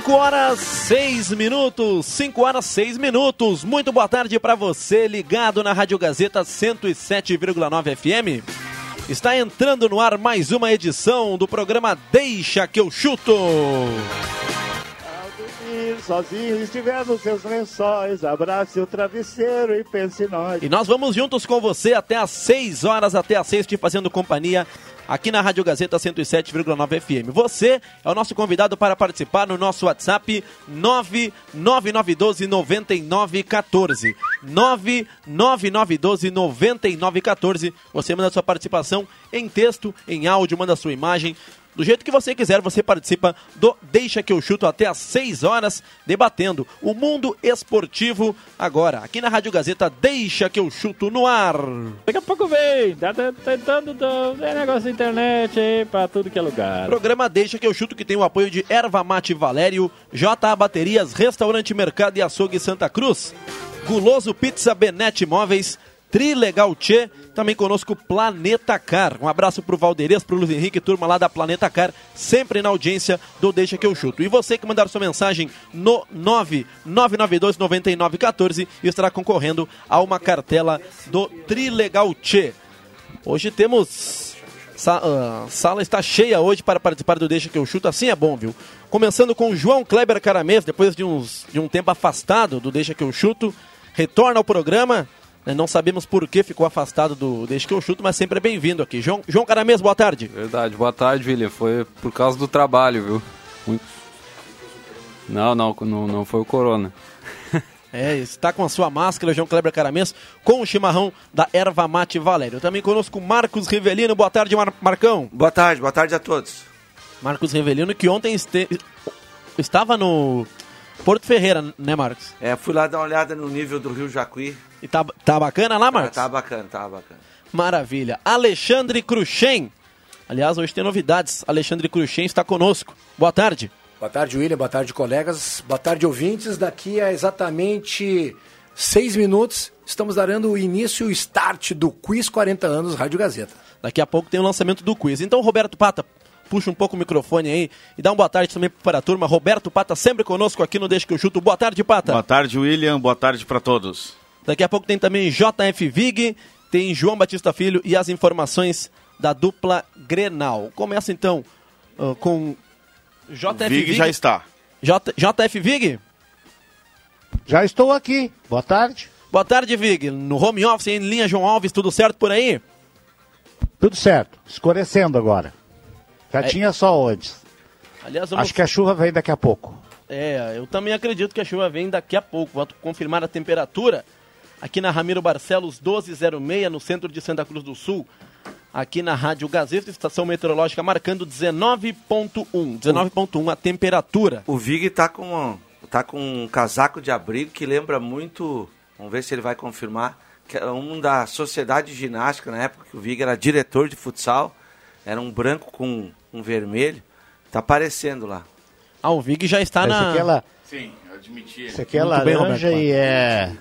Cinco horas, seis minutos. Cinco horas, seis minutos. Muito boa tarde para você, ligado na Rádio Gazeta 107,9 FM. Está entrando no ar mais uma edição do programa Deixa que eu chuto. Ao sozinho, estiver nos seus lençóis, abrace o travesseiro e pense em nós. E nós vamos juntos com você até às 6 horas, até às 6, te fazendo companhia aqui na Rádio Gazeta 107,9 FM. Você é o nosso convidado para participar no nosso WhatsApp 99912 9914. 99912 9914. Você manda sua participação em texto, em áudio, manda sua imagem. Do jeito que você quiser, você participa do Deixa que eu chuto até às 6 horas, debatendo o mundo esportivo agora, aqui na Rádio Gazeta Deixa que eu chuto no ar. Daqui a pouco vem, tá tá tentando é negócio da internet aí pra tudo que é lugar. Programa Deixa que eu chuto que tem o apoio de Erva Mate Valério, JA Baterias, Restaurante Mercado e Açougue Santa Cruz, Guloso Pizza Benete Imóveis, Trilegal Tchê, também conosco Planeta Car. Um abraço pro Valderez, pro Luiz Henrique, turma lá da Planeta Car, sempre na audiência do Deixa que eu chuto. E você que mandar sua mensagem no 9992 9914 estará concorrendo a uma cartela do Trilegal Tchê. Hoje temos Sa uh, sala está cheia hoje para participar do Deixa que eu chuto, assim é bom, viu? Começando com João Kleber Caramês, depois de, uns, de um tempo afastado do Deixa que eu chuto, retorna ao programa. Né? Não sabemos por que ficou afastado do Deixa que eu chuto, mas sempre é bem-vindo aqui. João, João Caramês, boa tarde. Verdade, boa tarde, William. Foi por causa do trabalho, viu? Muito... Não, não, não, não foi o Corona. É, está com a sua máscara, João Kleber Caramês, com o chimarrão da Erva Mate Valério. Também conosco Marcos Rivelino, boa tarde, Mar Marcão. Boa tarde, boa tarde a todos. Marcos Rivelino, que ontem este... estava no Porto Ferreira, né, Marcos? É, fui lá dar uma olhada no nível do Rio Jacuí. E tá, tá bacana lá, Marcos? Tá, tá bacana, tá bacana. Maravilha. Alexandre Cruxem. Aliás, hoje tem novidades. Alexandre Cruxem está conosco. Boa tarde. Boa tarde, William. Boa tarde, colegas. Boa tarde, ouvintes. Daqui a exatamente seis minutos, estamos dando o início, o start do Quiz 40 anos Rádio Gazeta. Daqui a pouco tem o lançamento do quiz. Então, Roberto Pata, puxa um pouco o microfone aí e dá uma boa tarde também para a turma. Roberto Pata sempre conosco aqui no Deixa que eu chuto. Boa tarde, Pata. Boa tarde, William. Boa tarde para todos. Daqui a pouco tem também JF Vig, tem João Batista Filho e as informações da dupla Grenal. Começa então uh, com JF Vig, Vig. já está. J, JF Vig? Já estou aqui. Boa tarde. Boa tarde, Vig. No home office, em linha João Alves, tudo certo por aí? Tudo certo. Escurecendo agora. Já É. tinha sol antes. Aliás, vamos... Acho que a chuva vem daqui a pouco. É, eu também acredito que a chuva vem daqui a pouco. Vou confirmar a temperatura aqui na Ramiro Barcelos 1206, no centro de Santa Cruz do Sul. Aqui na Rádio Gazeta, estação meteorológica marcando 19.1. 19.1 a temperatura. O Vig tá com, tá com um casaco de abrigo que lembra muito, vamos ver se ele vai confirmar, que era um da Sociedade de Ginástica, na época que o Vig era diretor de futsal, era um branco com um vermelho, tá aparecendo lá. Ah, o Vig já está Esse na. aqui é, la... Sim, eu admiti. Esse aqui é Muito bem, laranja Roberto e é...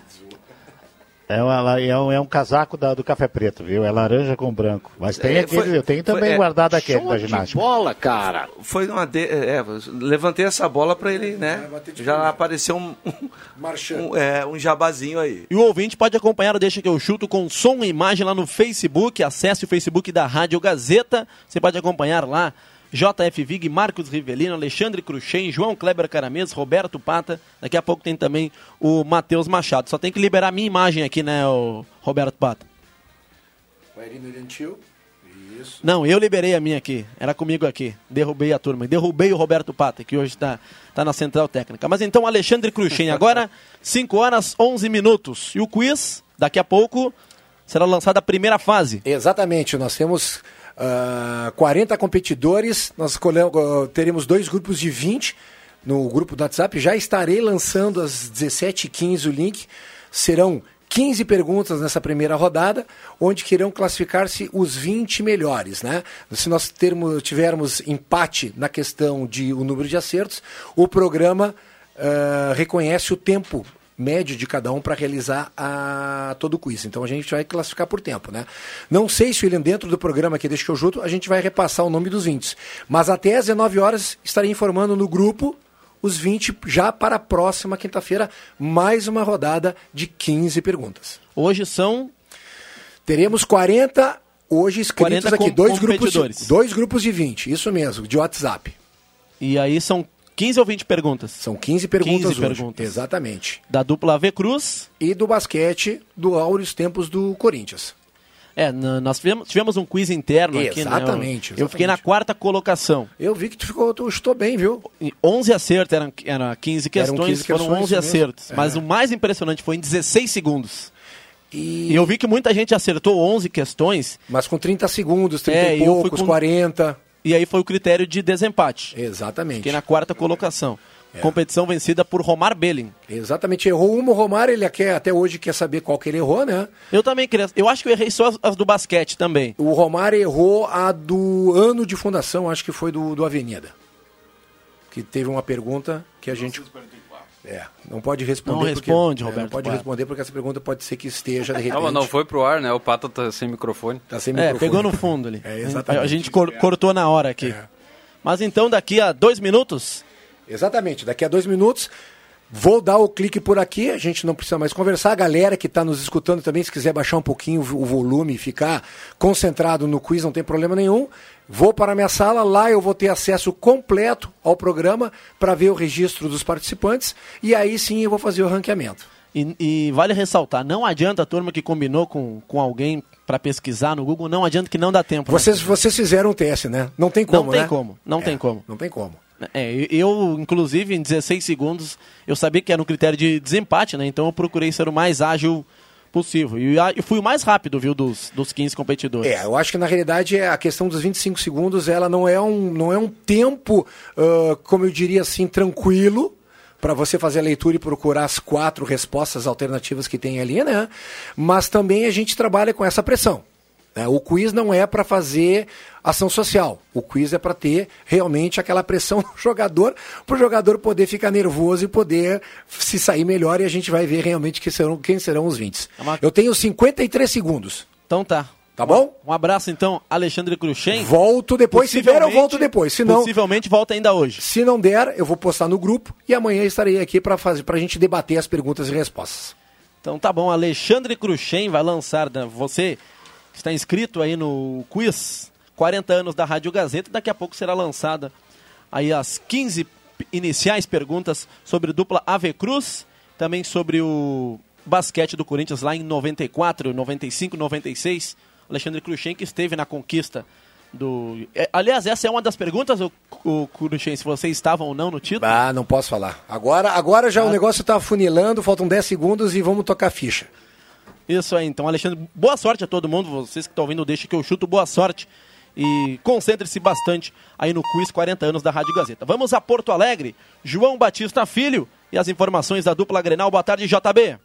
É, uma- é um, é um casaco da- do café preto, viu? É laranja com branco. Mas tem É, aquele, foi- eu tenho também foi- é, guardado aquele da ginástica. bola, cara. Foi uma de... é, levantei essa bola para ele, né? Já apareceu um, Marchando. um, é, um jabazinho aí. E o ouvinte pode acompanhar o Deixa que eu chuto com som e imagem lá no Facebook. Acesse o Facebook da Rádio Gazeta. Você pode acompanhar lá JF Vig, Marcos Rivelino, Alexandre Cruxem, João Kleber Caramês, Roberto Pata. Daqui a pouco tem também o Matheus Machado. Só tem que liberar a minha imagem aqui, né, o Roberto Pata? Bairino Gentil. Não, eu liberei a minha aqui. Era comigo aqui. Derrubei a turma. Derrubei o Roberto Pata, que hoje está tá na central técnica. Mas então, Alexandre Cruxem, agora 5 horas 11 minutos. E o quiz, daqui a pouco, será lançada a primeira fase. Exatamente, nós temos ah, 40 competidores, nós ah, teremos dois grupos de 20 no grupo do WhatsApp. Já estarei lançando às 17h15 o link. Serão 15 perguntas nessa primeira rodada, onde que irão classificar-se os 20 melhores. Né? Se nós termos, tivermos empate na questão de o número de acertos, o programa ah, reconhece o tempo médio de cada um para realizar a, todo o quiz. Então a gente vai classificar por tempo, né? Não sei se William, dentro do programa aqui Deixa que eu junto, a gente vai repassar o nome dos 20. Mas até às 19 horas estarei informando no grupo os 20 já para a próxima quinta-feira, mais uma rodada de 15 perguntas. Hoje são Teremos 40 hoje inscritos 40 aqui, dois grupos, competidores. dois grupos de 20, isso mesmo, de WhatsApp. E aí são 15 ou 20 perguntas? São 15 perguntas 15 hoje. perguntas. Exatamente. Da dupla AV Cruz. E do basquete do Áureos Tempos do Corinthians. É, nós tivemos, tivemos um quiz interno aqui, né? Exatamente, Eu, eu fiquei na quarta colocação. Eu vi que tu ficou, tu chutou bem, viu? E 11 acertos, eram, eram 15 Eram questões, 15 foram questões, 11 isso mesmo. acertos. Mas É. o mais impressionante foi em 16 segundos. E... E eu vi que muita gente acertou 11 questões. Mas com 30 segundos, 30 É, e eu poucos, com- 40. E aí foi o critério de desempate. Exatamente. Fiquei na quarta colocação. É. Competição vencida por Romar Belling. Exatamente, errou uma, o Romário, ele quer, até hoje quer saber qual que ele errou, né? Eu também queria. Eu acho que eu errei só as, as do basquete também. O Romário errou a do ano de fundação, acho que foi do, do Avenida. Que teve uma pergunta que a gente. É, não pode responder. Não porque- responde, é, Roberto Não pode Pata. responder porque essa pergunta pode ser que esteja de repente. Não, mas não foi pro ar, né? O Pato tá sem microfone. Tá sem É, microfone. pegou no fundo ali. É, exatamente. A gente cor- cortou na hora aqui. É. Mas então, daqui a dois minutos, Exatamente, daqui a dois minutos vou dar o clique por aqui, a gente não precisa mais conversar. A galera que está nos escutando também, se quiser baixar um pouquinho o volume e ficar concentrado no quiz, não tem problema nenhum. Vou para a minha sala, lá eu vou ter acesso completo ao programa para ver o registro dos participantes e aí sim eu vou fazer o ranqueamento. E, e vale ressaltar, não adianta a turma que combinou com, com alguém para pesquisar no Google, não adianta que não dá tempo. né? Vocês, vocês fizeram um teste, né? Não tem como, não tem né? como, não É, tem como. Não tem como. É, eu, inclusive, em 16 segundos, eu sabia que era um critério de desempate, né? Então eu procurei ser o mais ágil possível. E a- eu fui o mais rápido, viu, dos, dos 15 competidores. É, eu acho que na realidade a questão dos 25 segundos, ela não é um, não é um tempo, ah, como eu diria assim, tranquilo para você fazer a leitura e procurar as quatro respostas alternativas que tem ali, né? Mas também a gente trabalha com essa pressão. Né? O quiz não é para fazer ação social. O quiz é para ter realmente aquela pressão no jogador, para o jogador poder ficar nervoso e poder se sair melhor e a gente vai ver realmente que serão, quem serão os 20. É Eu tenho 53 segundos. Então tá. Tá bom? Um abraço, então, Alexandre Cruxem. Volto depois. Se der, eu volto depois. Se não, Possivelmente volta ainda hoje. se não der, eu vou postar no grupo e amanhã estarei aqui para fazer, para a gente debater as perguntas e respostas. Então tá bom, Alexandre Cruxem vai lançar, né, você está inscrito aí no quiz 40 anos da Rádio Gazeta, daqui a pouco será lançada aí as 15 p- iniciais perguntas sobre dupla Ave Cruz, também sobre o basquete do Corinthians lá em 94, 95, 96. Alexandre Cruxem que esteve na conquista do... É, aliás, essa é uma das perguntas, o, o Cruxem, se vocês estavam ou não no título? Ah, não posso falar. Agora, agora já o negócio está funilando, faltam 10 segundos e vamos tocar a ficha. Isso aí, então, Alexandre, boa sorte a todo mundo, vocês que estão ouvindo, deixa que eu chuto, boa sorte. E concentre-se bastante aí no quiz 40 anos da Rádio Gazeta. Vamos a Porto Alegre, João Batista Filho e as informações da dupla Grenal. Boa tarde, JB.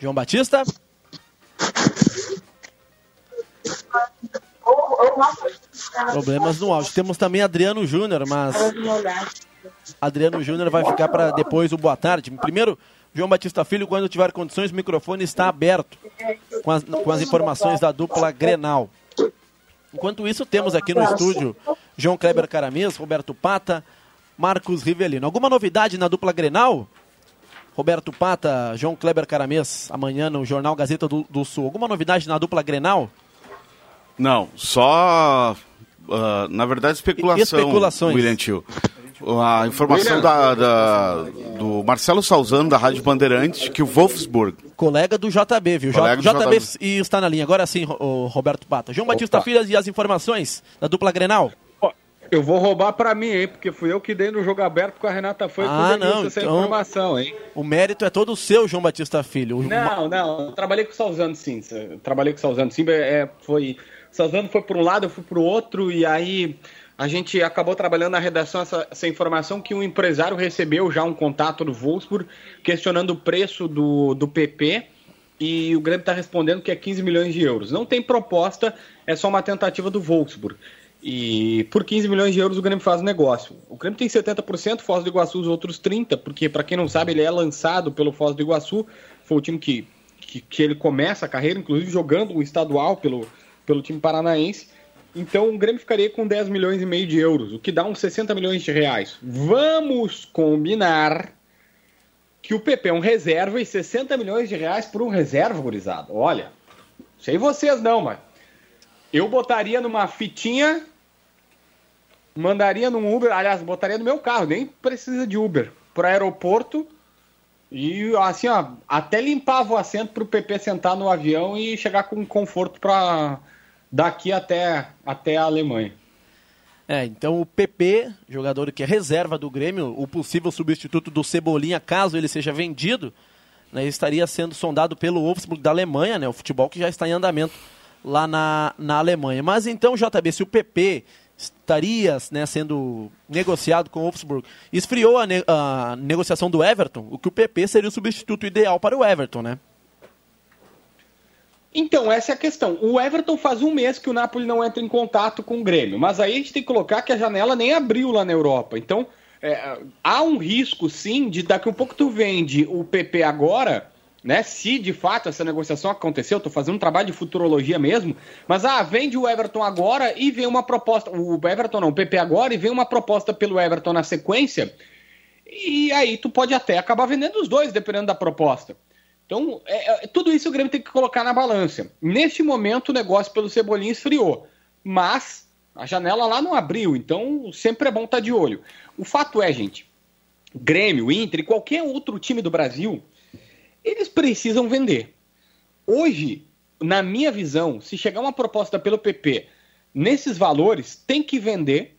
João Batista? Problemas no áudio. Temos também Adriano Júnior, mas Adriano Júnior vai ficar para depois o boa tarde. Primeiro, João Batista Filho, quando tiver condições, o microfone está aberto com as, com as informações da dupla Grenal. Enquanto isso, temos aqui no estúdio João Kleber Caramês, Roberto Pata, Marcos Rivelino. Alguma novidade na dupla Grenal? Roberto Pata, João Kleber Caramês, amanhã no Jornal Gazeta do, do Sul. Alguma novidade na dupla Grenal? Não, só. ah, na verdade, especulação. Especulações. William Tio. A informação da, da- do Marcelo Salzano, da Rádio Bandeirantes, que o Wolfsburg Colega do JB, viu? Colega do JB, JB. e está na linha. Agora sim, Roberto Pata. João Batista Filhas e as informações da dupla Grenal. Eu vou roubar pra mim, hein? Porque fui eu que dei no jogo aberto com a Renata foi Ah, não, essa então- informação, hein? O mérito é todo seu, João Batista Filho. O- Não, não, trabalhei com o Salzano sim. Trabalhei com o Salzano sim. É, foi, o Salzano foi para um lado, eu fui para o outro, e aí a gente acabou trabalhando na redação essa, essa informação que um empresário recebeu já um contato do Wolfsburg questionando o preço do, do PP. E o Grêmio está respondendo que é 15 milhões de euros. Não tem proposta, é só uma tentativa do Wolfsburg. E por 15 milhões de euros o Grêmio faz o negócio. O Grêmio tem 70%, Foz do Iguaçu os outros 30%, porque para quem não sabe, ele é lançado pelo Foz do Iguaçu. Foi o time que, que, que ele começa a carreira, inclusive jogando o estadual pelo, pelo time paranaense. Então o Grêmio ficaria com 10 milhões e meio de euros, o que dá uns 60 milhões de reais. Vamos combinar que o PP é um reserva e 60 milhões de reais por um reserva, gurizada. Olha, sei vocês não, mas eu botaria numa fitinha, mandaria num Uber, aliás, botaria no meu carro, nem precisa de Uber, pro aeroporto e assim, ó, até limpava o assento pro PP sentar no avião e chegar com conforto para daqui até, até a Alemanha. É, então o PP, jogador que é reserva do Grêmio, o possível substituto do Cebolinha, caso ele seja vendido, né, estaria sendo sondado pelo Wolfsburg da Alemanha, né, o futebol que já está em andamento lá na, na Alemanha. Mas então, JB, se o PP estaria né, sendo negociado com o Wolfsburg, esfriou a, ne- a negociação do Everton, o que o PP seria o substituto ideal para o Everton, né? Então, essa é a questão. O Everton faz um mês que o Napoli não entra em contato com o Grêmio, mas aí a gente tem que colocar que a janela nem abriu lá na Europa. Então, é, há um risco, sim, de daqui a um pouco tu vende o PP agora, né? Se de fato essa negociação aconteceu, tô fazendo um trabalho de futurologia mesmo, mas ah, vende o Everton agora e vem uma proposta, o Everton não, o PP agora e vem uma proposta pelo Everton na sequência, e aí tu pode até acabar vendendo os dois, dependendo da proposta. Então, é, é, tudo isso o Grêmio tem que colocar na balança. Neste momento, o negócio pelo Cebolinha esfriou. Mas a janela lá não abriu, então sempre é bom estar de olho. O fato é, gente, Grêmio, Inter e qualquer outro time do Brasil, eles precisam vender. Hoje, na minha visão, se chegar uma proposta pelo PP nesses valores, tem que vender.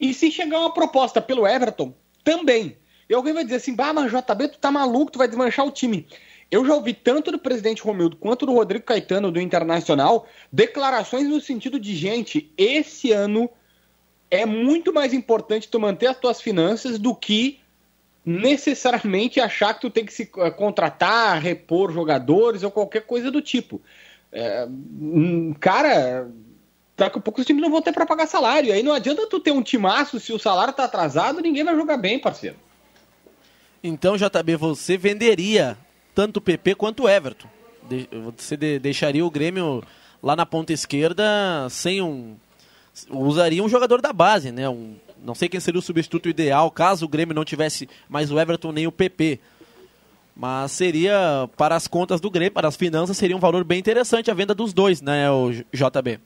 E se chegar uma proposta pelo Everton, também. E alguém vai dizer assim, bah, mas JB, tu tá maluco, tu vai desmanchar o time. Eu já ouvi tanto do presidente Romildo quanto do Rodrigo Caetano do Internacional declarações no sentido de, gente, esse ano é muito mais importante tu manter as tuas finanças do que necessariamente achar que tu tem que se eh, contratar, repor jogadores ou qualquer coisa do tipo. É, cara, daqui a pouco os times não vão ter para pagar salário. Aí não adianta tu ter um timaço se o salário tá atrasado, ninguém vai jogar bem, parceiro. Então, JB, você venderia tanto o PP quanto o Everton. De- você de- deixaria o Grêmio lá na ponta esquerda sem um. Usaria um jogador da base, né? Um, não sei quem seria o substituto ideal caso o Grêmio não tivesse mais o Everton nem o PP. Mas seria, para as contas do Grêmio, para as finanças, seria um valor bem interessante a venda dos dois, né, o JB?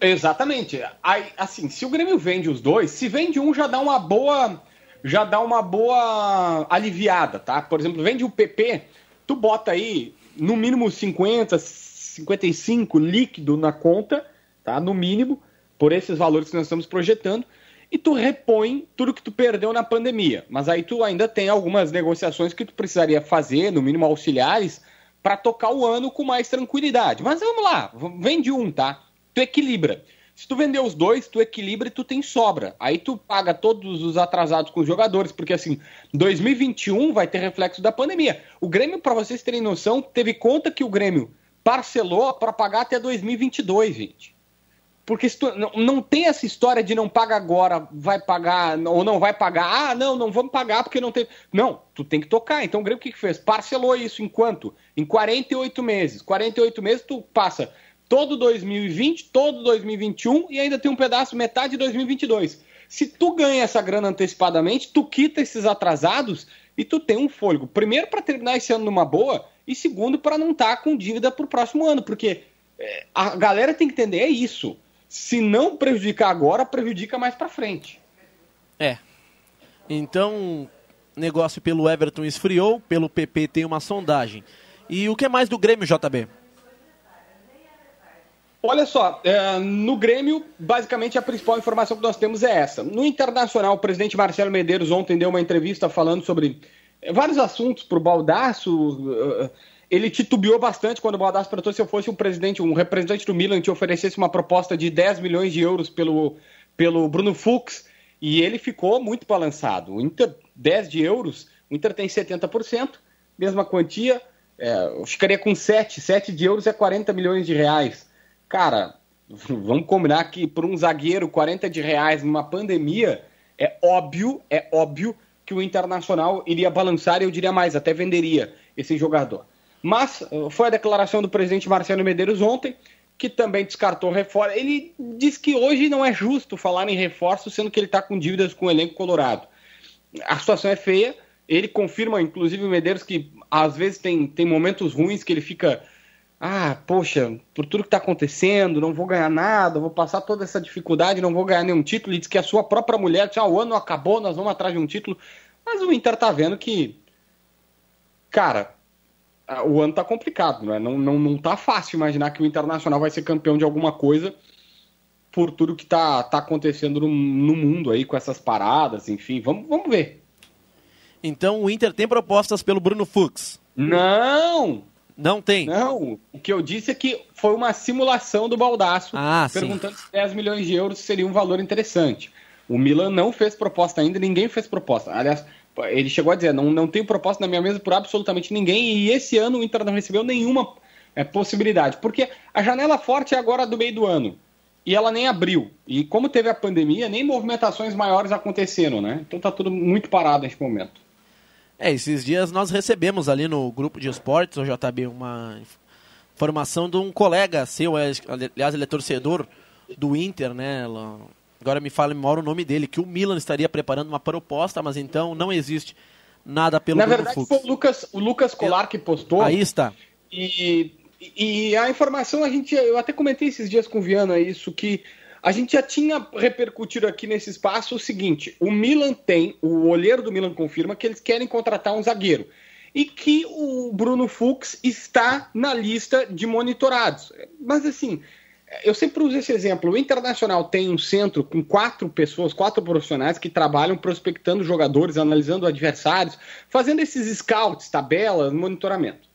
Exatamente. Aí, assim, se o Grêmio vende os dois, se vende um já dá uma boa, já dá uma boa aliviada, tá? Por exemplo, vende o PP, tu bota aí no mínimo 50, 55 líquido na conta, tá? No mínimo, por esses valores que nós estamos projetando, e tu repõe tudo que tu perdeu na pandemia. Mas aí tu ainda tem algumas negociações que tu precisaria fazer, no mínimo auxiliares, para tocar o ano com mais tranquilidade. Mas vamos lá, vende um, tá? Tu equilibra. Se tu vender os dois, tu equilibra e tu tem sobra. Aí tu paga todos os atrasados com os jogadores, porque assim, 2021 vai ter reflexo da pandemia. O Grêmio, para vocês terem noção, teve conta que o Grêmio parcelou para pagar até 2022, gente. Porque tu, não, não tem essa história de não paga agora, vai pagar ou não vai pagar. Ah, não, não vamos pagar porque não tem. Não, tu tem que tocar. Então o Grêmio o que, que fez? Parcelou isso em quanto? Em 48 meses. 48 meses tu passa todo 2020, todo 2021 e ainda tem um pedaço, metade de 2022. Se tu ganha essa grana antecipadamente, tu quita esses atrasados e tu tem um fôlego. Primeiro para terminar esse ano numa boa e segundo para não estar com dívida pro próximo ano, porque é, a galera tem que entender é isso. Se não prejudicar agora, prejudica mais para frente. É. Então, negócio pelo Everton esfriou, pelo PP tem uma sondagem. E o que mais do Grêmio, JB? Olha só, é, no Grêmio, basicamente a principal informação que nós temos é essa. No Internacional, o presidente Marcelo Medeiros ontem deu uma entrevista falando sobre é, vários assuntos para o Baldaço. Uh, ele titubeou bastante quando o Baldaço perguntou se eu fosse um presidente, um representante do Milan, te oferecesse uma proposta de 10 milhões de euros pelo, pelo Bruno Fux. E ele ficou muito balançado. O Inter, 10 de euros, o Inter tem 70%, mesma quantia, é, eu ficaria com 7. 7 de euros é 40 milhões de reais. Cara, vamos combinar que por um zagueiro 40 de reais numa pandemia, é óbvio, é óbvio que o Internacional iria balançar e eu diria mais, até venderia esse jogador. Mas uh, foi a declaração do presidente Marcelo Medeiros ontem, que também descartou reforço. Ele diz que hoje não é justo falar em reforço, sendo que ele está com dívidas com o elenco colorado. A situação é feia. Ele confirma, inclusive, o Medeiros, que às vezes tem, tem momentos ruins que ele fica ah, poxa, por tudo que está acontecendo, não vou ganhar nada, vou passar toda essa dificuldade, não vou ganhar nenhum título. Ele diz que a sua própria mulher disse, ah, o ano acabou, nós vamos atrás de um título. Mas o Inter tá vendo que, cara, o ano tá complicado, né? não, não, não tá fácil imaginar que o Internacional vai ser campeão de alguma coisa por tudo que tá, tá acontecendo no, no mundo aí, com essas paradas, enfim, vamos, vamos ver. Então o Inter tem propostas pelo Bruno Fux? Não! Não tem. Não, o que eu disse é que foi uma simulação do Baldaço, ah, perguntando sim. se 10 milhões de euros seria um valor interessante. O Milan não fez proposta ainda, ninguém fez proposta. Aliás, ele chegou a dizer, não, não tenho proposta na minha mesa por absolutamente ninguém, e esse ano o Inter não recebeu nenhuma é, possibilidade, porque a janela forte é agora do meio do ano, e ela nem abriu. E como teve a pandemia, nem movimentações maiores aconteceram, né? Então tá tudo muito parado neste momento. É, esses dias nós recebemos ali no grupo de esportes, o JB, uma informação de um colega seu, é, aliás, ele é torcedor do Inter, né? Agora me fala memória o nome dele, que o Milan estaria preparando uma proposta, mas então não existe nada pelo Na verdade, Fux. foi o Lucas, o Lucas Colar que postou. Aí está. E, e a informação, a gente, eu até comentei esses dias com o Viana isso, que a gente já tinha repercutido aqui nesse espaço o seguinte: o Milan tem, o olheiro do Milan confirma que eles querem contratar um zagueiro e que o Bruno Fux está na lista de monitorados. Mas assim, eu sempre uso esse exemplo. O Internacional tem um centro com quatro pessoas, quatro profissionais que trabalham prospectando jogadores, analisando adversários, fazendo esses scouts, tabelas, monitoramento.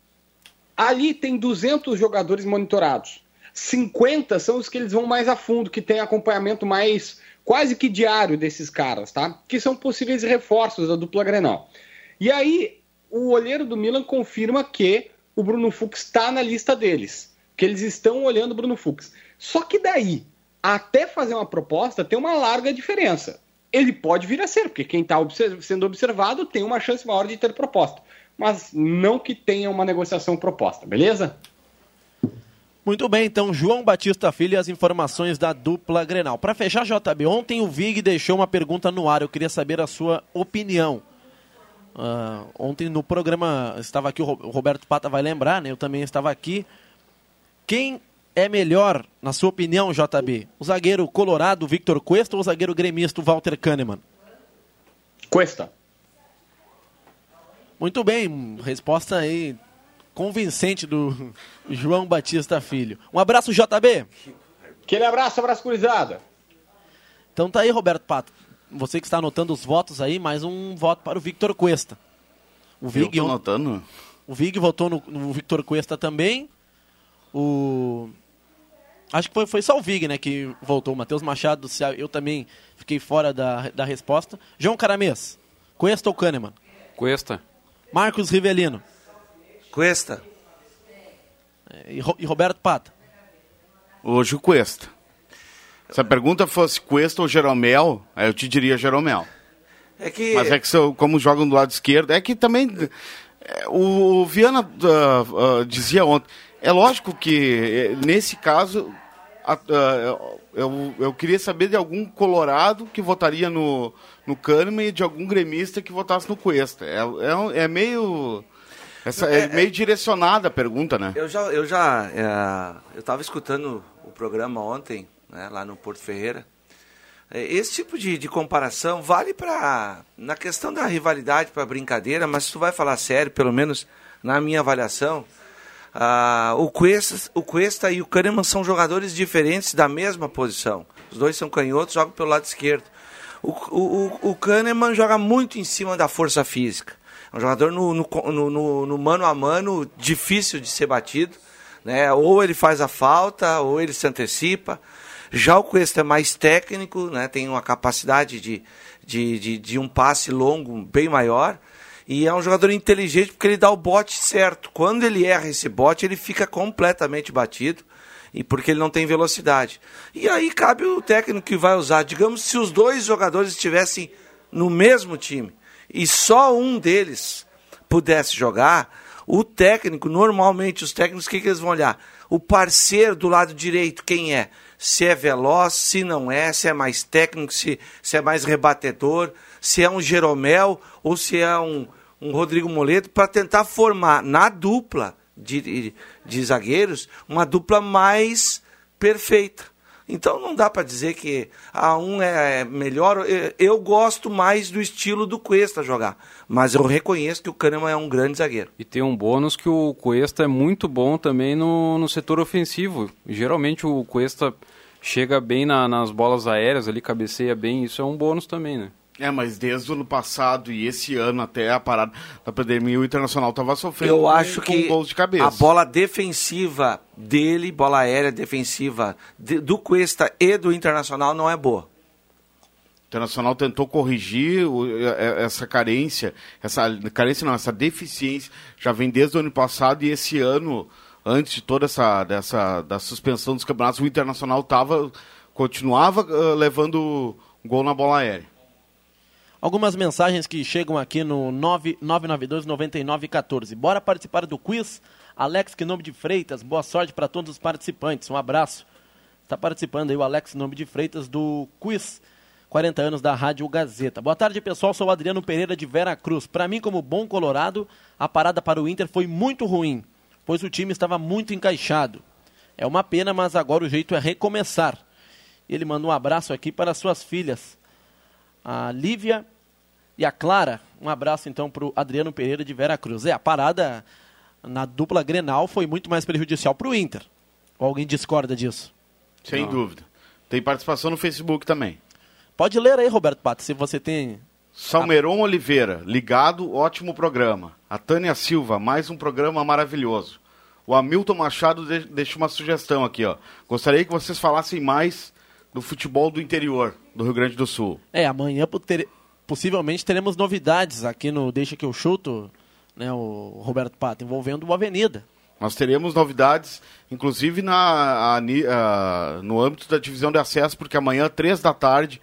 Ali tem 200 jogadores monitorados. 50 são os que eles vão mais a fundo, que tem acompanhamento mais quase que diário desses caras, tá? Que são possíveis reforços da dupla Grenal. E aí, o olheiro do Milan confirma que o Bruno Fux está na lista deles, que eles estão olhando o Bruno Fux. Só que daí, até fazer uma proposta, tem uma larga diferença. Ele pode vir a ser, porque quem está sendo observado tem uma chance maior de ter proposta. Mas não que tenha uma negociação proposta, beleza? Muito bem, então João Batista Filho e as informações da dupla Grenal. Para fechar, JB, ontem o Vig deixou uma pergunta no ar, eu queria saber a sua opinião. Uh, ontem no programa, estava aqui, o Roberto Pata vai lembrar, né? Eu também estava aqui. Quem é melhor, na sua opinião, JB? O zagueiro colorado Victor Cuesta ou o zagueiro gremista Walter Kahneman? Cuesta. Muito bem, resposta aí convincente do João Batista Filho. Um abraço, JB. Aquele abraço, abraço curizada. Então tá aí, Roberto Pato. Você que está anotando os votos aí, mais um voto para o Victor Cuesta. O Vig, Eu tô anotando. O Vig votou no, no Victor Cuesta também. O Acho que foi, foi só o Vig, né, que voltou. O Matheus Machado, eu também fiquei fora da, da resposta. João Caramês, Cuesta ou Kahneman? Cuesta. Marcos Rivelino. Cuesta. É, e, e Roberto Pata? Hoje o Cuesta. Se a pergunta fosse Cuesta ou Jeromel, aí eu te diria Jeromel. É que... Mas é que como jogam do lado esquerdo, é que também é, o, o Viana uh, uh, dizia ontem, é lógico que nesse caso uh, eu, eu queria saber de algum colorado que votaria no, no Kahneman e de algum gremista que votasse no Cuesta. É, é, é meio essa, é, é meio direcionada a pergunta, né? Eu já, eu já, é, eu estava escutando o programa ontem, né, lá no Porto Ferreira. É, Esse tipo de, de comparação vale para na questão da rivalidade para brincadeira, mas se tu vai falar sério, pelo menos na minha avaliação, ah, o, Cuesta, o Cuesta e o Kahneman são jogadores diferentes da mesma posição. Os dois são canhotos, jogam pelo lado esquerdo. O, o, o Kahneman joga muito em cima da força física. É um jogador no, no, no- no- no mano a mano difícil de ser batido. Né? Ou ele faz a falta, ou ele se antecipa. Já o Cuesta é mais técnico, né? tem uma capacidade de, de, de, de um passe longo bem maior. E é um jogador inteligente porque ele dá o bote certo. Quando ele erra esse bote, ele fica completamente batido. E porque ele não tem velocidade. E aí cabe o técnico que vai usar. Digamos, se os dois jogadores estivessem no mesmo time e só um deles pudesse jogar, o técnico, normalmente os técnicos, o que, que eles vão olhar? O parceiro do lado direito, quem é? Se é veloz, se não é, se é mais técnico, se, se é mais rebatedor, se é um Jeromel ou se é um, um Rodrigo Moleto, para tentar formar na dupla de, de, de zagueiros uma dupla mais perfeita. Então não dá para dizer que ah, um é melhor. Eu, gosto mais do estilo do Cuesta jogar, mas eu reconheço que o Kahneman é um grande zagueiro. E tem um bônus que o Cuesta é muito bom também no, no setor ofensivo. Geralmente o Cuesta chega bem na- nas bolas aéreas, ali cabeceia bem, isso é um bônus também, né? É, mas desde o ano passado e esse ano até a parada da pandemia, o Internacional estava sofrendo Eu com- acho com que gols de cabeça. a bola defensiva dele, bola aérea defensiva de- do Cuesta e do Internacional não é boa. O Internacional tentou corrigir o- é- essa carência, essa carência não, essa deficiência já vem desde o ano passado e esse ano, antes de toda essa dessa da suspensão dos campeonatos, o Internacional tava continuava ah, levando gol na bola aérea. Algumas mensagens que chegam aqui no 992-9914. Bora participar do quiz? Alex Quinobe de Freitas, boa sorte para todos os participantes. Um abraço. Está participando aí o Alex Quinobe de Freitas do quiz. 40 anos da Rádio Gazeta. Boa tarde, pessoal. Sou o Adriano Pereira de Vera Cruz. Para mim, como bom colorado, a parada para o Inter foi muito ruim, pois o time estava muito encaixado. É uma pena, mas agora o jeito é recomeçar. Ele manda um abraço aqui para suas filhas, a Lívia e a Clara. Um abraço então para o Adriano Pereira de Vera Cruz. É, a parada na dupla Grenal foi muito mais prejudicial para o Inter. Ou alguém discorda disso? Sem dúvida. Tem participação no Facebook também. Pode ler aí, Roberto Pato, se você tem. Salmeron Oliveira, ligado, ótimo programa. A Tânia Silva, mais um programa maravilhoso. O Hamilton Machado de- deixa uma sugestão aqui, ó. Gostaria que vocês falassem mais do futebol do interior do Rio Grande do Sul. É, amanhã tere- possivelmente teremos novidades aqui no Deixa que eu chuto, né, o Roberto Pato, envolvendo o Avenida. Nós teremos novidades, inclusive na, a a- no âmbito da divisão de acesso, porque amanhã, três da tarde,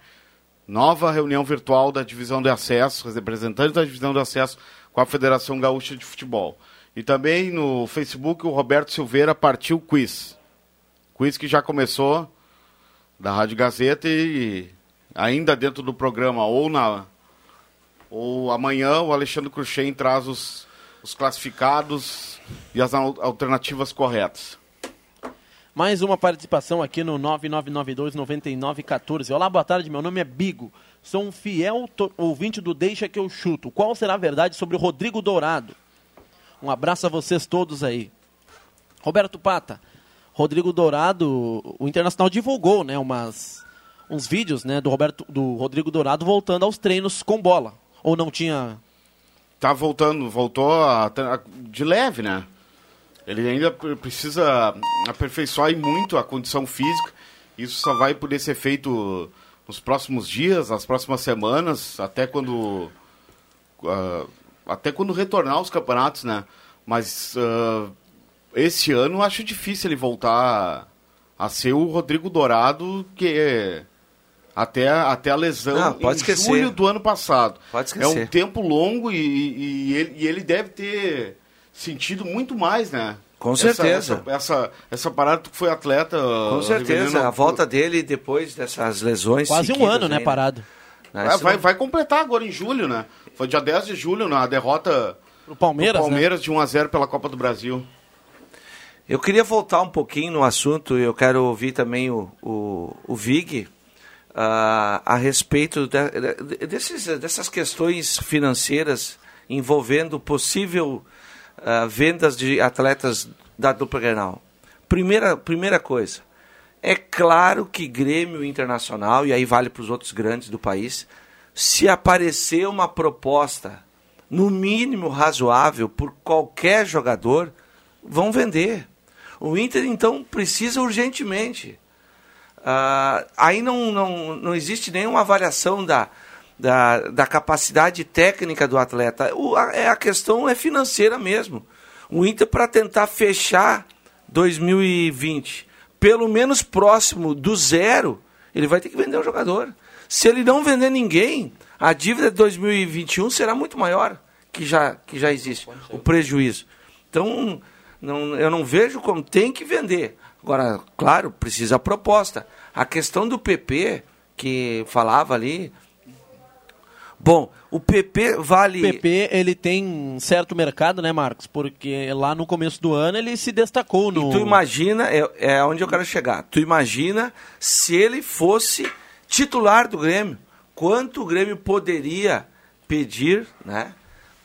nova reunião virtual da divisão de acesso, representantes da divisão de acesso com a Federação Gaúcha de Futebol. E também no Facebook, o Roberto Silveira partiu quiz. Quiz que já começou da Rádio Gazeta e ainda dentro do programa ou na ou amanhã o Alexandre Cruxem traz os, os classificados e as al- alternativas corretas. Mais uma participação aqui no 9992-9914. Olá, boa tarde, meu nome é Bigo. Sou um fiel ouvinte do Deixa que eu chuto. Qual será a verdade sobre o Rodrigo Dourado? Um abraço a vocês todos aí. Roberto Pata, Rodrigo Dourado, o Internacional divulgou, né, umas, uns vídeos, né, do Roberto, do Rodrigo Dourado voltando aos treinos com bola. Ou não tinha? Tá voltando, voltou a- a- de leve, né? Ele ainda pre- precisa aperfeiçoar muito a condição física. Isso só vai poder ser feito nos próximos dias, nas próximas semanas, até quando ah, até quando retornar os campeonatos, né? Mas ah, esse ano acho difícil ele voltar a ser o Rodrigo Dourado que até, até a lesão Não, pode em esquecer. julho do ano passado. Pode É um esquecer. tempo longo e, e- e ele, e ele deve ter sentido muito mais, né? Com Essa- certeza. Essa, essa, essa parada, tu que foi atleta. Com certeza, a volta dele depois dessas lesões. Quase um ano, né, parado. Né, vai, vai, vai completar agora em julho, né? Foi dia 10 de julho, na derrota Pro Palmeiras, do Palmeiras de 1x0 pela Copa do Brasil. Eu queria voltar um pouquinho no assunto, eu quero ouvir também o, o, o Vig. Ah, a respeito de- de- desses, dessas questões financeiras envolvendo possível ah, vendas de atletas da dupla Grenal. Primeira, primeira coisa, é claro que Grêmio Internacional, e aí vale para os outros grandes do país, se aparecer uma proposta, no mínimo razoável, por qualquer jogador, vão vender. O Inter, então, precisa urgentemente. Ah, aí não, não, não existe nenhuma avaliação da, da, da capacidade técnica do atleta. O, a, é, a questão é financeira mesmo. O Inter, para tentar fechar 2020, pelo menos próximo do zero, ele vai ter que vender um jogador. Se ele não vender ninguém, a dívida de 2021 será muito maior que já, que já existe, o prejuízo. Então, não, eu não vejo como tem que vender. Agora, claro, precisa a proposta. A questão do PP, que falava ali. Bom, o PP vale. O PP ele tem um certo mercado, né, Marcos? Porque lá no começo do ano ele se destacou no. E tu imagina, é, é onde eu quero chegar. Tu imagina se ele fosse titular do Grêmio, quanto o Grêmio poderia pedir, né,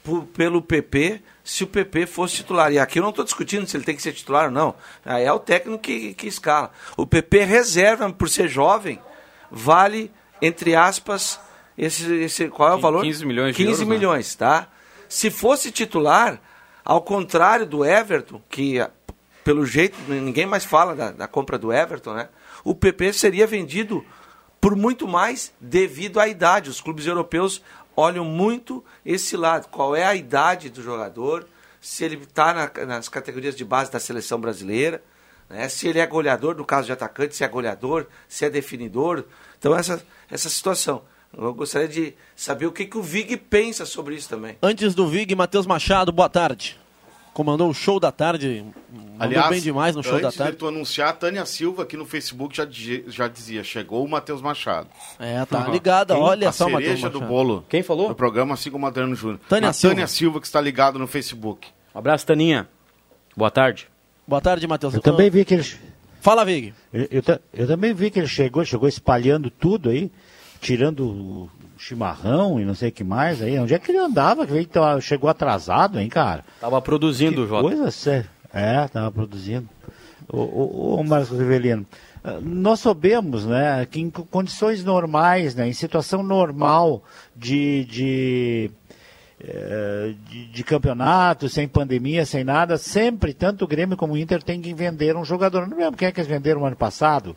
por- pelo PP, se o PP fosse titular. E aqui eu não estou discutindo se ele tem que ser titular ou não. Aí é o técnico que, que escala. O PP reserva, por ser jovem, vale, entre aspas, esse, esse qual é o valor? 15 milhões de 15 euros, né? milhões, tá? Se fosse titular, ao contrário do Everton, que ah, pelo jeito ninguém mais fala da, da compra do Everton, né? O PP seria vendido por muito mais devido à idade. Os clubes europeus olham muito esse lado. Qual é a idade do jogador? Se ele está nas categorias de base da seleção brasileira, né? se ele é goleador, no caso de atacante, se é goleador, se é definidor. Então, essa, essa situação. Eu gostaria de saber o que, que o Vig pensa sobre isso também. Antes do Vig, Matheus Machado, boa tarde. Comandou o show da tarde. Mandou Aliás, bem demais no show antes da de tarde. tu anunciar, a Tânia Silva aqui no Facebook já, já dizia, chegou o Matheus Machado. É, tá ligada, olha a só, Matheus cereja do Machado. bolo. Quem falou? No programa, assim como o Adriano Júnior. Tânia A Silva. Tânia Silva, que está ligado no Facebook. Um abraço, Taninha. Boa tarde. Boa tarde, Matheus. Eu também vi que ele. Fala, Vig. Eu, eu eu também vi que ele chegou, chegou espalhando tudo aí, tirando o chimarrão e não sei o que mais aí. Onde é que ele andava? Que ele tava- chegou atrasado, hein, cara? Tava produzindo, Jota. Coisa séria. É, tava produzindo. Ô, Marcos Rivelino, ah, nós sabemos, né, que em co- condições normais, né, em situação normal de, de, eh, de, de campeonato, sem pandemia, sem nada, sempre, tanto o Grêmio como o Inter tem que vender um jogador. Não lembro quem é que eles venderam ano passado.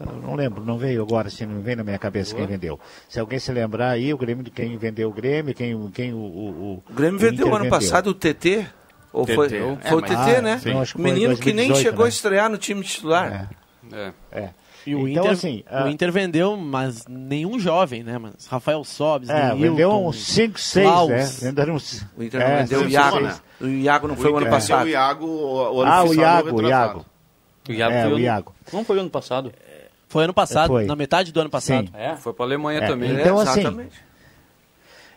Eu não lembro, não veio agora, assim, não vem na minha cabeça quem vendeu. Se alguém se lembrar aí, o Grêmio, quem vendeu o Grêmio, quem, quem o, o, O Grêmio o vendeu Inter ano passado o TT. Ou TT. foi, É, foi o mas- TT, Ah, né? sim. Eu acho que O menino nem 2018, chegou a né? estrear no time titular. É. É. E o, Então, Inter, assim, o ah, Inter vendeu, mas nenhum jovem, né? Mas Rafael Sobes, É, Neilton, vendeu uns 5, 6, Klaus. né? Venderam uns... O Inter não é, vendeu o Iago, né? O Iago não O foi o ano passado. O Iago, o, o ano Ah, o Iago, o. Iago. O Iago É, foi o ano- Iago. Não foi ano passado. Foi ano passado, Foi. na metade do ano passado. Sim. É. Foi pra Alemanha É, também. Então, É, assim, exatamente.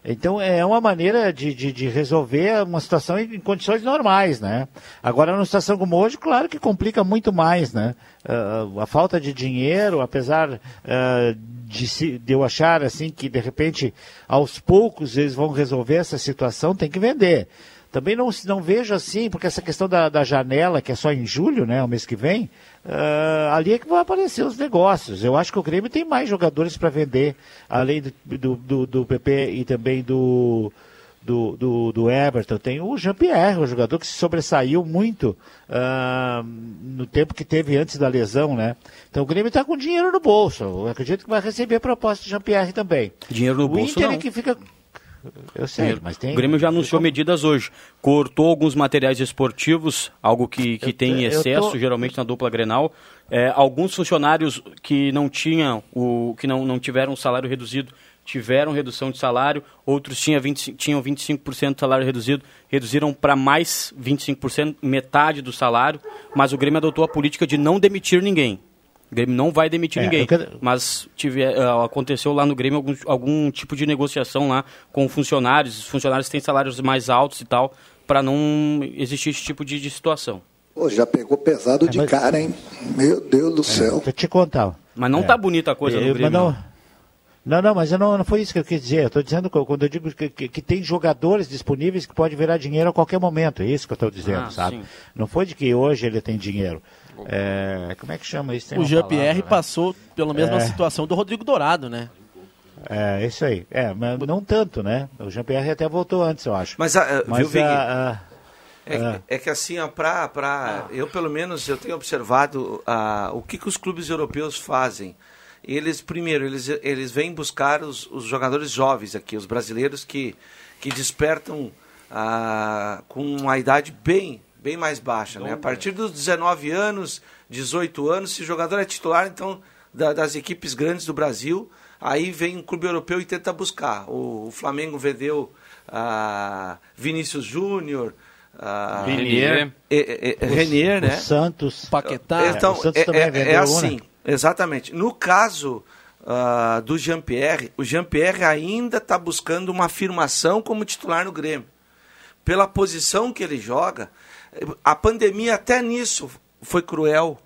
Então é uma maneira de, de, de resolver uma situação em, condições normais, né? Agora, numa situação como hoje, claro que complica muito mais, né? Ah, a falta de dinheiro, apesar ah, de, se- de eu achar assim que de repente aos poucos eles vão resolver essa situação, tem que vender. Também não, não vejo assim, porque essa questão da, da janela, que é só em julho, né, o mês que vem, ah, ali é que vão aparecer os negócios. Eu acho que o Grêmio tem mais jogadores para vender, além do, do, do, do PP e também do, do, do, do Everton. Tem o Jean-Pierre, o jogador que se sobressaiu muito ah, no tempo que teve antes da lesão, né? Então o Grêmio está com dinheiro no bolso. Eu acredito que vai receber a proposta de Jean-Pierre também. Dinheiro no o bolso, Inter não. é que fica... Eu sei, mas tem... O Grêmio já anunciou medidas hoje. Cortou alguns materiais esportivos, algo que, que Eu tem excesso, tô- geralmente na dupla Grenal. É, alguns funcionários que não tinham o que não, não tiveram salário reduzido tiveram redução de salário, outros tinham 25%, tinham 25% de salário reduzido, reduziram para mais 25%, metade do salário, mas o Grêmio adotou a política de não demitir ninguém. O Grêmio não vai demitir É, ninguém. quero- Mas tive, eh, aconteceu lá no Grêmio algum, algum tipo de negociação lá com funcionários. Os funcionários têm salários mais altos e tal, para não existir esse tipo de, de situação. Pô, já pegou pesado de mas- cara, hein? Meu Deus do céu. Deixa eu te contar. Mas não É. tá bonita a coisa Eu- no Grêmio. não- não. Mas eu não, não foi isso que eu quis dizer. Eu estou dizendo que- quando eu digo que, que- que tem jogadores disponíveis que pode virar dinheiro a qualquer momento. É isso que eu estou dizendo, Ah, sabe? sim. Não foi de que hoje ele tem dinheiro. É, como é que chama isso? Tem O Jean-Pierre né? passou pela mesma É. situação do Rodrigo Dourado, né? É, isso aí. É, mas não tanto, né? O Jean-Pierre até voltou antes, eu acho. Mas, ah, Mas, viu, Vig? ah, ah, É, é que assim, pra, pra, eu pelo menos eu tenho observado o que, que os clubes europeus fazem. Eles, primeiro, eles, eles vêm buscar os, os jogadores jovens aqui, os brasileiros que, que despertam ah, com uma idade bem, bem mais baixa. Né? A partir dos 19 anos, 18 anos, se o jogador é titular, então, da- das equipes grandes do Brasil, aí vem um clube europeu e tenta buscar. O, o Flamengo vendeu ah, Vinícius Júnior, ah, Renier. é, é, é, Renier, né? o Santos. Paquetá. Então, o Santos é, também é- vendeu é um, assim, né? exatamente. No caso ah, do Jean-Pierre, o Jean-Pierre ainda está buscando uma afirmação como titular no Grêmio. Pela posição que ele joga, a pandemia até nisso foi cruel,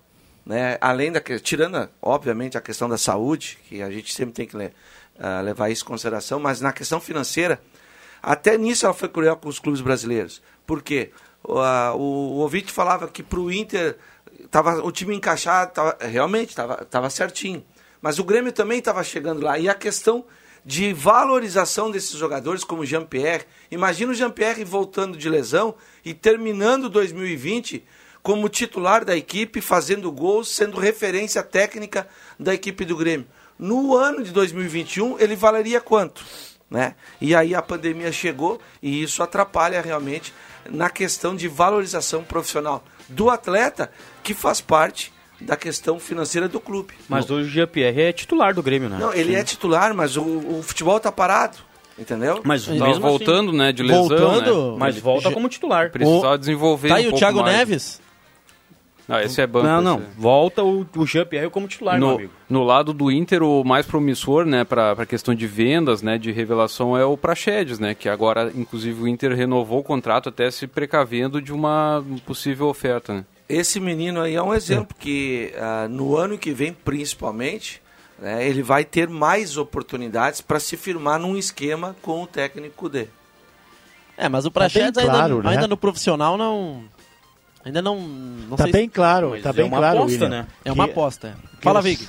né? Além da tirando obviamente a questão da saúde, que a gente sempre tem que le- ah, levar isso em consideração, mas na questão financeira, até nisso ela foi cruel com os clubes brasileiros. Por quê? O, o ouvinte falava que para o Inter tava, o time encaixado, tava, realmente estava tava certinho. Mas o Grêmio também estava chegando lá. E a questão de valorização desses jogadores como Jean-Pierre. Imagina o Jean-Pierre voltando de lesão e terminando 2020 como titular da equipe, fazendo gols, sendo referência técnica da equipe do Grêmio. No ano de 2021, ele valeria quanto? Né? E aí a pandemia chegou e isso atrapalha realmente na questão de valorização profissional do atleta, que faz parte da questão financeira do clube. Mas o Jean-Pierre é titular do Grêmio, né? Não, ele é titular, mas o, o futebol tá parado, entendeu? Mas Tava mesmo voltando, assim, né, de lesão, Voltando, né? Mas volta como titular. Precisava desenvolver Tá um aí o pouco Thiago mais. Neves? Ah, esse é banco. Não, não. esse é- Volta o, o Jean-Pierre como titular, meu No, amigo. no lado do Inter, o mais promissor, né, para a questão de vendas, né, de revelação é o Praxedes, né, que agora, inclusive, o Inter renovou o contrato até se precavendo de uma possível oferta, né. Esse menino aí é um exemplo que ah, no ano que vem, principalmente, né, ele vai ter mais oportunidades para se firmar num esquema com o técnico dele. É, mas o Tá bem Praxedes ainda, claro, né? ainda no profissional não. Ainda não. não Tá sei bem claro, Mas tá é bem uma claro, aposta, William. né? se é uma aposta. Fala, os- Vig.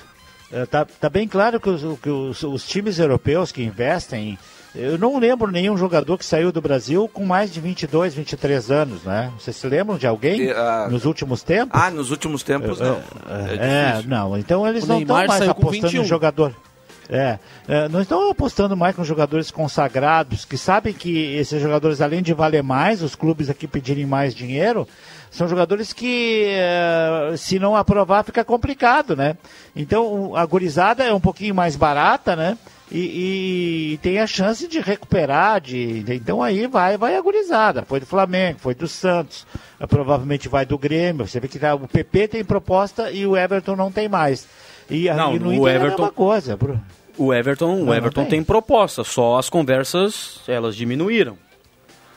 É, tá, tá bem claro que, os, que os, os times europeus que investem. Eu não lembro nenhum jogador que saiu do Brasil com mais de 22, 23 anos, né? Vocês se lembram de alguém E, ah, nos últimos tempos? Ah, nos últimos tempos não. É, não, então eles O não estão mais apostando 21. em jogador. É, é, não estão apostando mais com jogadores consagrados, que sabem que esses jogadores, além de valer mais, os clubes aqui pedirem mais dinheiro, são jogadores que, é, se não aprovar, fica complicado, né? Então, a gurizada é um pouquinho mais barata, né? E, e tem a chance de recuperar, de, de- então aí vai, vai a gurizada. Foi do Flamengo, foi do Santos, eh, provavelmente vai do Grêmio. Você vê que tá- o PP tem proposta e o Everton não tem mais. E, Não, e no o Inter é a Everton- mesma coisa. Bru- O Everton, Não, o não Everton tem. tem. proposta, só as conversas elas diminuíram. Não,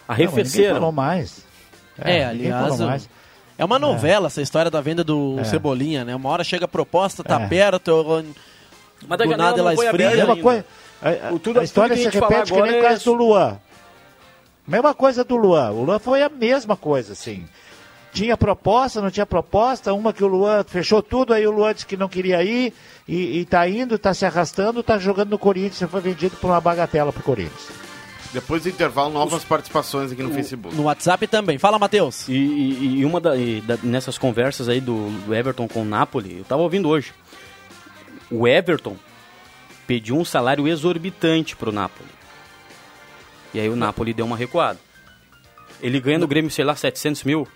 Arrefeceram. falou mais. É, ninguém aliás. falou mais. É uma novela essa história da venda do É. Cebolinha, né? Uma hora chega a proposta, tá É. perto, Mas do nada não ela esfria. ainda. coisa. A, a- O tudo- a história tudo que se a gente falar repete que nem o é caso do Luan. Mesma coisa do Luan. O Luan foi a mesma coisa, assim. Tinha proposta, não tinha proposta, uma que o Luan fechou tudo, aí o Luan disse que não queria ir, e, e tá indo, tá se arrastando, tá jogando no Corinthians, foi vendido por uma bagatela pro Corinthians. Depois do intervalo, novas participações aqui no Facebook. no WhatsApp também. Fala, Matheus. E, e- e uma da, e da- nessas conversas aí do, do Everton com o Napoli, eu tava ouvindo hoje. O Everton pediu um salário exorbitante pro Napoli. E aí o Napoli deu uma recuada. Ele ganha no Grêmio, sei lá, 700 mil.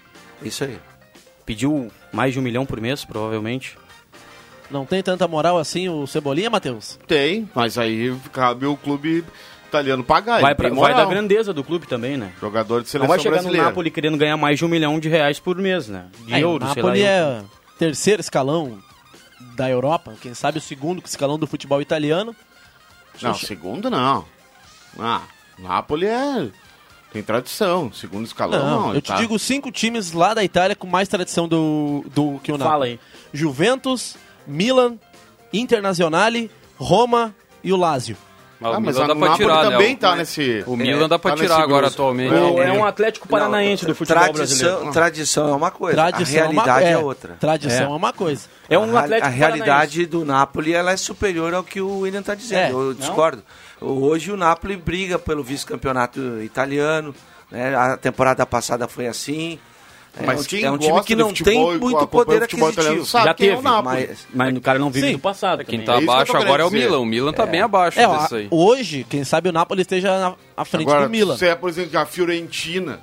Isso aí. Pediu mais de um milhão por mês, provavelmente. Não tem tanta moral assim o Cebolinha, Matheus? Tem, mas aí cabe o clube italiano pagar. Vai, ele pra, vai da grandeza do clube também, né? Jogador de Não seleção vai chegar brasileira. no Napoli querendo ganhar mais de um milhão de reais por mês, né? De É, euros, sei lá. Napoli eu- é terceiro escalão da Europa, quem sabe o segundo escalão do futebol italiano. Não, segundo não. Ah, Napoli é... Tem tradição. Segundo escalão, Não, não. eu ele te tá- digo cinco times lá da Itália com mais tradição do, do que o Napoli. Fala aí. Juventus, Milan, Internazionale, Roma e o Lazio. Mas Ah, o mas Milan dá pra Napoli tirar, também né? tá O- nesse- O Milan dá pra tá tirar agora atualmente. O- é um Atlético Paranaense do futebol tradição, brasileiro. Tradição é uma coisa, Tradição a realidade é, é, uma, outra. Tradição é. É. uma coisa. É um a, Atlético a realidade do Napoli ela é superior ao que o William está dizendo. É, eu não? Hoje o Napoli briga pelo vice-campeonato italiano. né? A temporada passada foi assim. É Mas um, quem é um time que não tem muito poder o italiano aquisitivo. sabe Já quem é o teve, Napoli. mas, mas o cara não vive Sim. do passado. Quem tá É isso que eu abaixo agora é o. Milan. O Milan tá bem abaixo É, disso aí. hoje, quem sabe o Napoli esteja à frente Agora, do Milan. se é, por exemplo, a Fiorentina.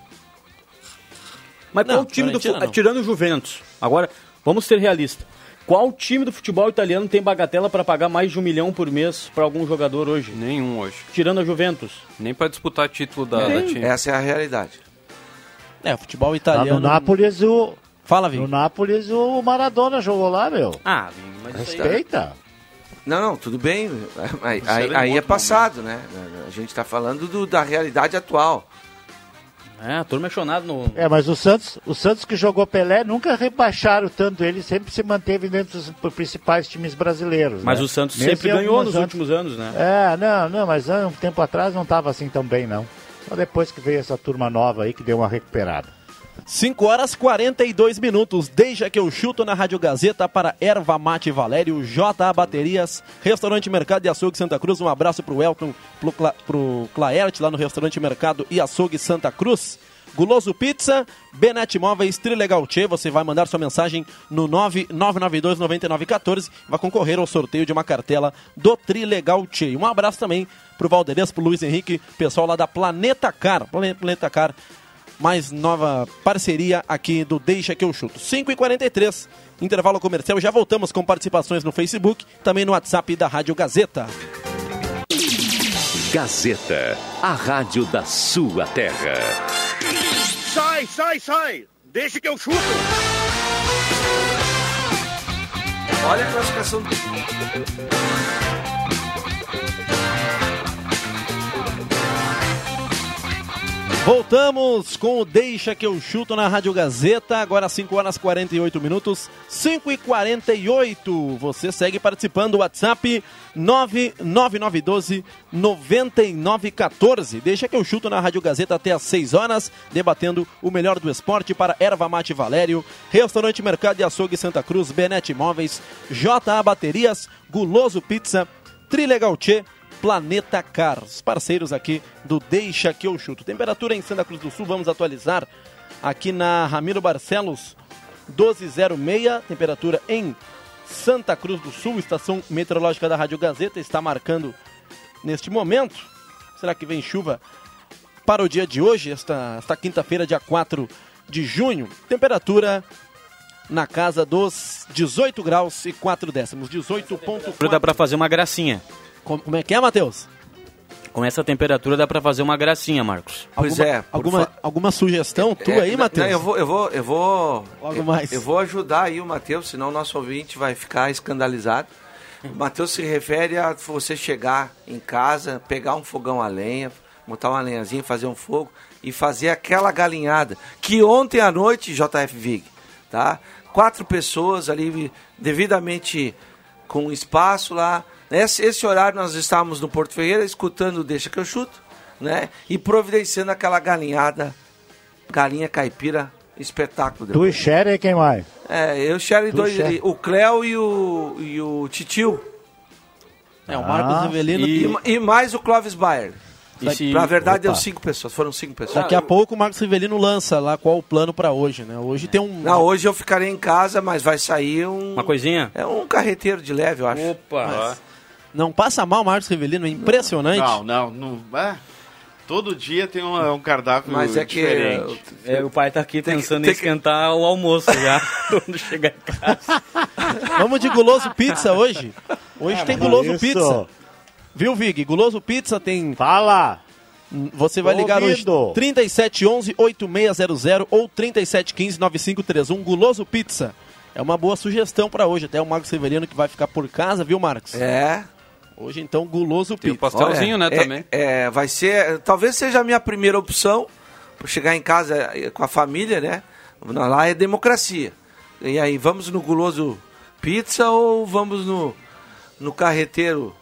Mas Não, qual time do Fiorentina fu- não. tirando o Juventus? Agora, vamos ser realistas. Qual time do futebol italiano tem bagatela para pagar mais de um milhão por mês para algum jogador hoje? Nenhum hoje. Tirando a Juventus. Nem pra disputar título da, da time. Essa é a realidade. É, o futebol Lá italiano. no Nápoles, o, Fala, no Vini. Nápoles, o Maradona jogou lá, meu. Ah, mas isso aí... Respeita. Não, não, tudo bem. Aí, Isso aí- aí é passado, né? A gente está falando do- da realidade atual. É, a turma é chonada no... É, mas o Santos, o Santos que jogou Pelé nunca rebaixaram tanto, ele sempre se manteve dentro dos principais times brasileiros. Mas né? o Santos Mesmo sempre em ganhou nos anos- últimos anos, né? É, não, não, mas há um tempo atrás não estava assim tão bem, não. Só depois que veio essa turma nova aí que deu uma recuperada. 5 horas 42 minutos. Deixa que eu chuto na Rádio Gazeta para Erva Mate Valério, JA Baterias, Restaurante Mercado e Açougue Santa Cruz. Um abraço pro Elton, pro, Cla, pro Claerte lá no Restaurante Mercado e Açougue Santa Cruz. Guloso Pizza, Benete Móveis, Trilegal Tchê. Você vai mandar sua mensagem no 9992-9914. Vai concorrer ao sorteio de uma cartela do Trilegal Tchê. Um abraço também pro Valderias, pro Luiz Henrique, pessoal lá da Planeta Car. Plane- Planeta Car mais nova parceria aqui do Deixa que eu chuto. 5 e 43 intervalo comercial. Já voltamos com participações no Facebook, também no WhatsApp da Rádio Gazeta. Gazeta, a rádio da sua terra. Sai, sai, sai! Deixa que eu chuto! Olha a classificação. Voltamos com o Deixa que eu chuto na Rádio Gazeta, agora 5 horas 48 minutos, 5 e 48. Você segue participando, WhatsApp 99912 9914. Deixa que eu chuto na Rádio Gazeta até às 6 horas, debatendo o melhor do esporte para Erva Mate Valério, Restaurante Mercado e Açougue Santa Cruz, Benete Imóveis, JA Baterias, Guloso Pizza, Trilegal Tchê, Planeta Cars, parceiros aqui do Deixa que eu chuto. Temperatura em Santa Cruz do Sul, vamos atualizar aqui na Ramiro Barcelos, 1206, temperatura em Santa Cruz do Sul, estação meteorológica da Rádio Gazeta está marcando neste momento. Será que vem chuva para o dia de hoje, esta, esta quinta-feira, dia 4 de junho? Temperatura na casa dos 18 graus e 4 décimos, 18.4. Dá pra fazer uma gracinha. Como, como é que é, Matheus? Com essa temperatura dá pra fazer uma gracinha, Marcos. Pois alguma, é, Alguma, fa- alguma sugestão tua É, aí, Matheus? não, eu vou, eu vou, eu vou. Logo eu, mais. Eu vou ajudar aí o Matheus, senão o nosso ouvinte vai ficar escandalizado. O Matheus se refere a você chegar em casa, pegar um fogão a lenha, montar uma lenhazinha, fazer um fogo e fazer aquela galinhada. Que ontem à noite, JF Vig, tá? Quatro pessoas ali devidamente com espaço lá. Esse, esse horário nós estávamos no Porto Ferreira escutando o Deixa que eu chuto, né? E providenciando aquela galinhada, galinha caipira, espetáculo. Tu e Sherry, quem mais? É, eu, Sherry, dois, Sherry. o Cléo e o, e o Titio. É, o Marcos Ah, Rivelino. E, e mais o Clóvis Bayer. E se- Pra verdade, Opa. deu cinco pessoas, foram cinco pessoas. Daqui a pouco o Marcos Rivelino lança lá qual o plano pra hoje, né? Hoje tem um. Não, hoje eu ficarei em casa, mas vai sair um. Uma coisinha? É um carreteiro de leve, eu acho. Opa! Não passa mal o Marcos Rivelino, é impressionante. Não, não, não. é, todo dia tem um, um cardápio Mas é que. diferente. É, o pai tá aqui Tem que- pensando tem em que- esquentar o almoço já, quando chegar em casa. Vamos de guloso pizza hoje. Hoje tem guloso Isso. pizza. Viu, Vig? Guloso pizza tem. Fala! Você vai Tô ligar ouvindo. hoje 3711 8600 ou 3715 9531. Guloso pizza. É uma boa sugestão pra hoje. Até o Marcos Rivelino que vai ficar por casa, viu, Marcos? É. Hoje então guloso Tem o pizza. pastelzinho, Olha, né, é- também. É, vai ser. Talvez seja a minha primeira opção para chegar em casa eh, com a família, né? Lá é democracia. E aí, vamos no guloso pizza ou vamos no, no carreteiro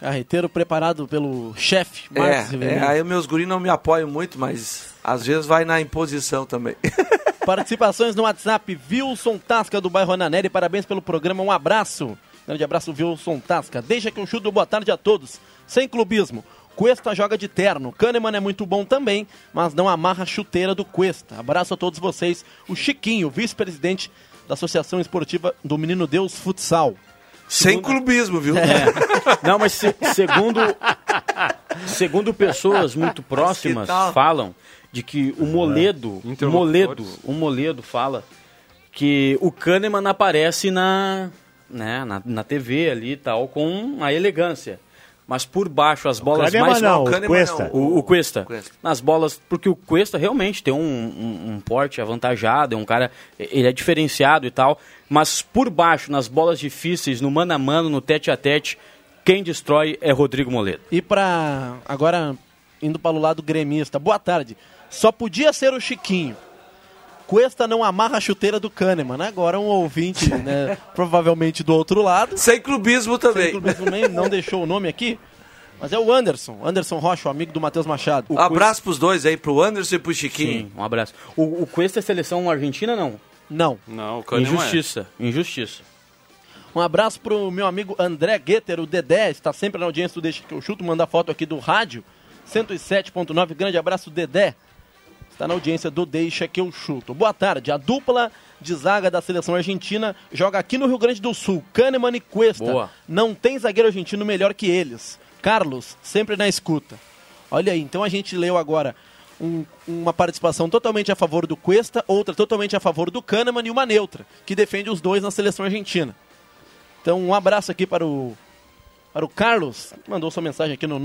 Carreteiro preparado pelo chefe Marcos É, é, aí meus guris não me apoiam muito, mas às vezes vai na imposição também. Participações no WhatsApp, Wilson Tasca do bairro Ananeri, parabéns pelo programa, um abraço. Grande abraço, Wilson Tasca. Deixa que eu chuto, boa tarde a todos. Sem clubismo. Cuesta joga de terno. Kahneman é muito bom também, mas não amarra a chuteira do Cuesta. Abraço a todos vocês. O Chiquinho, vice-presidente da Associação Esportiva do Menino Deus Futsal. Sem clubismo, viu? É. Não, mas se- segundo, segundo pessoas muito próximas falam de que o Moledo, o Moledo, o Moledo fala que o Kahneman aparece na, né, na, na TV ali e tal com a elegância. Mas por baixo as bolas Kahneman mais não, o Kahneman Cuesta. não. o, o Cuesta. Cuesta. Nas bolas, porque o Cuesta realmente tem um, um, um porte avantajado, é um cara, ele é diferenciado e tal, mas por baixo, nas bolas difíceis, no mano a mano, no tete a tete, quem destrói é Rodrigo Moledo. E pra. Agora, indo para o lado gremista. Boa tarde. Só podia ser o Chiquinho. Cuesta não amarra a chuteira do Kahneman. Agora um ouvinte, né, provavelmente do outro lado. Sem clubismo também. Sem clubismo nem- não deixou o nome aqui. Mas é o Anderson. Anderson Rocha, o amigo do Matheus Machado. Um abraço pros dois aí, pro Anderson e pro Chiquinho. Sim, um abraço. O, o Cuesta é seleção argentina, não? Não. Não, o Kahneman é. Injustiça, injustiça. Um abraço pro meu amigo André Guetter, o Dedé, está sempre na audiência do Deixa que eu chuto, manda foto aqui do rádio, 107.9, grande abraço Dedé, está na audiência do Deixa que eu chuto. Boa tarde, a dupla de zaga da seleção argentina joga aqui no Rio Grande do Sul, Kahneman e Cuesta. Boa. Não tem zagueiro argentino melhor que eles. Carlos, sempre na escuta. Olha aí, então a gente leu agora um- uma participação totalmente a favor do Cuesta, outra totalmente a favor do Kahneman e uma neutra, que defende os dois na seleção argentina. Então, um abraço aqui para o, para o Carlos, que mandou sua mensagem aqui no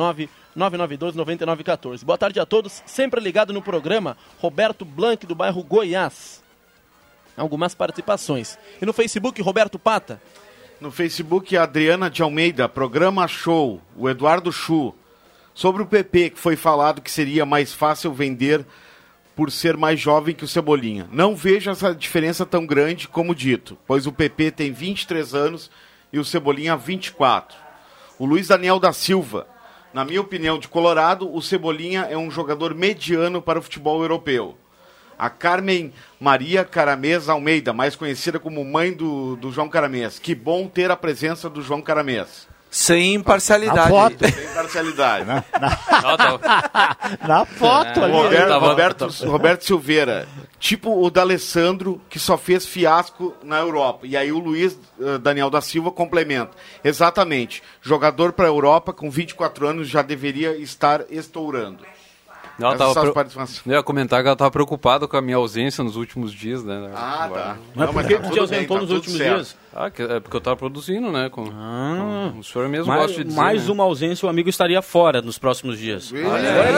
9992-9914. Boa tarde a todos, sempre ligado no programa, Roberto Blanc, do bairro Goiás. Algumas participações. E no Facebook, Roberto Pata. No Facebook, Adriana de Almeida, programa Show, o Eduardo Chu. Sobre o PP, que foi falado que seria mais fácil vender por ser mais jovem que o Cebolinha. Não vejo essa diferença tão grande como dito, pois o PP tem 23 anos e o Cebolinha 24. O Luiz Daniel da Silva. Na minha opinião, de Colorado, o Cebolinha é um jogador mediano para o futebol europeu. A Carmen Maria Caramês Almeida, mais conhecida como mãe do, do João Caramês. Que bom ter a presença do João Caramês. Sem imparcialidade. A foto. Sem parcialidade. Na foto ali. Roberto, Tava- Roberto, Roberto Silveira, tipo o D'Alessandro, que só fez fiasco na Europa. E aí o Luiz eh, Daniel da Silva complementa. Exatamente. Jogador para a Europa com 24 anos já deveria estar estourando. Ela Essas tava participações. Eu ia comentar que ela estava preocupada com a minha ausência nos últimos dias, né? Ah, tá. Mas Não, por que tá tu te ausentou tá nos últimos certo. dias? Ah, que- é porque eu estava produzindo, né? Com, com- o senhor mesmo Mais, gosta de dizer. mais né? uma ausência, o amigo estaria fora nos próximos dias. Agora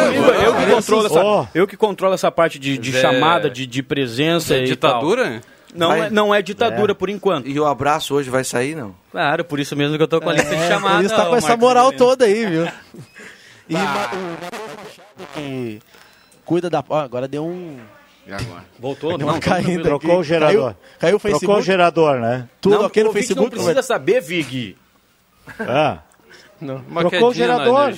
aí, comigo, eu, que controlo essa, eu que controlo essa parte de, de é- chamada, de, de presença É e ditadura? tal. Não Vai. é, não é ditadura por enquanto. E o abraço hoje vai sair, não? Claro, por isso mesmo que eu tô com a lista de É, chamada. por isso tá com essa moral toda aí, viu? E ma- que cuida da... Ó, agora deu um... E agora? Voltou? Deu uma Não, caída Trocou aqui. o gerador. Caiu, caiu o Trocou Facebook. o gerador, né? Tudo não, aqui no Facebook. não precisa saber, Vig. Ah. Não. Trocou o gerador.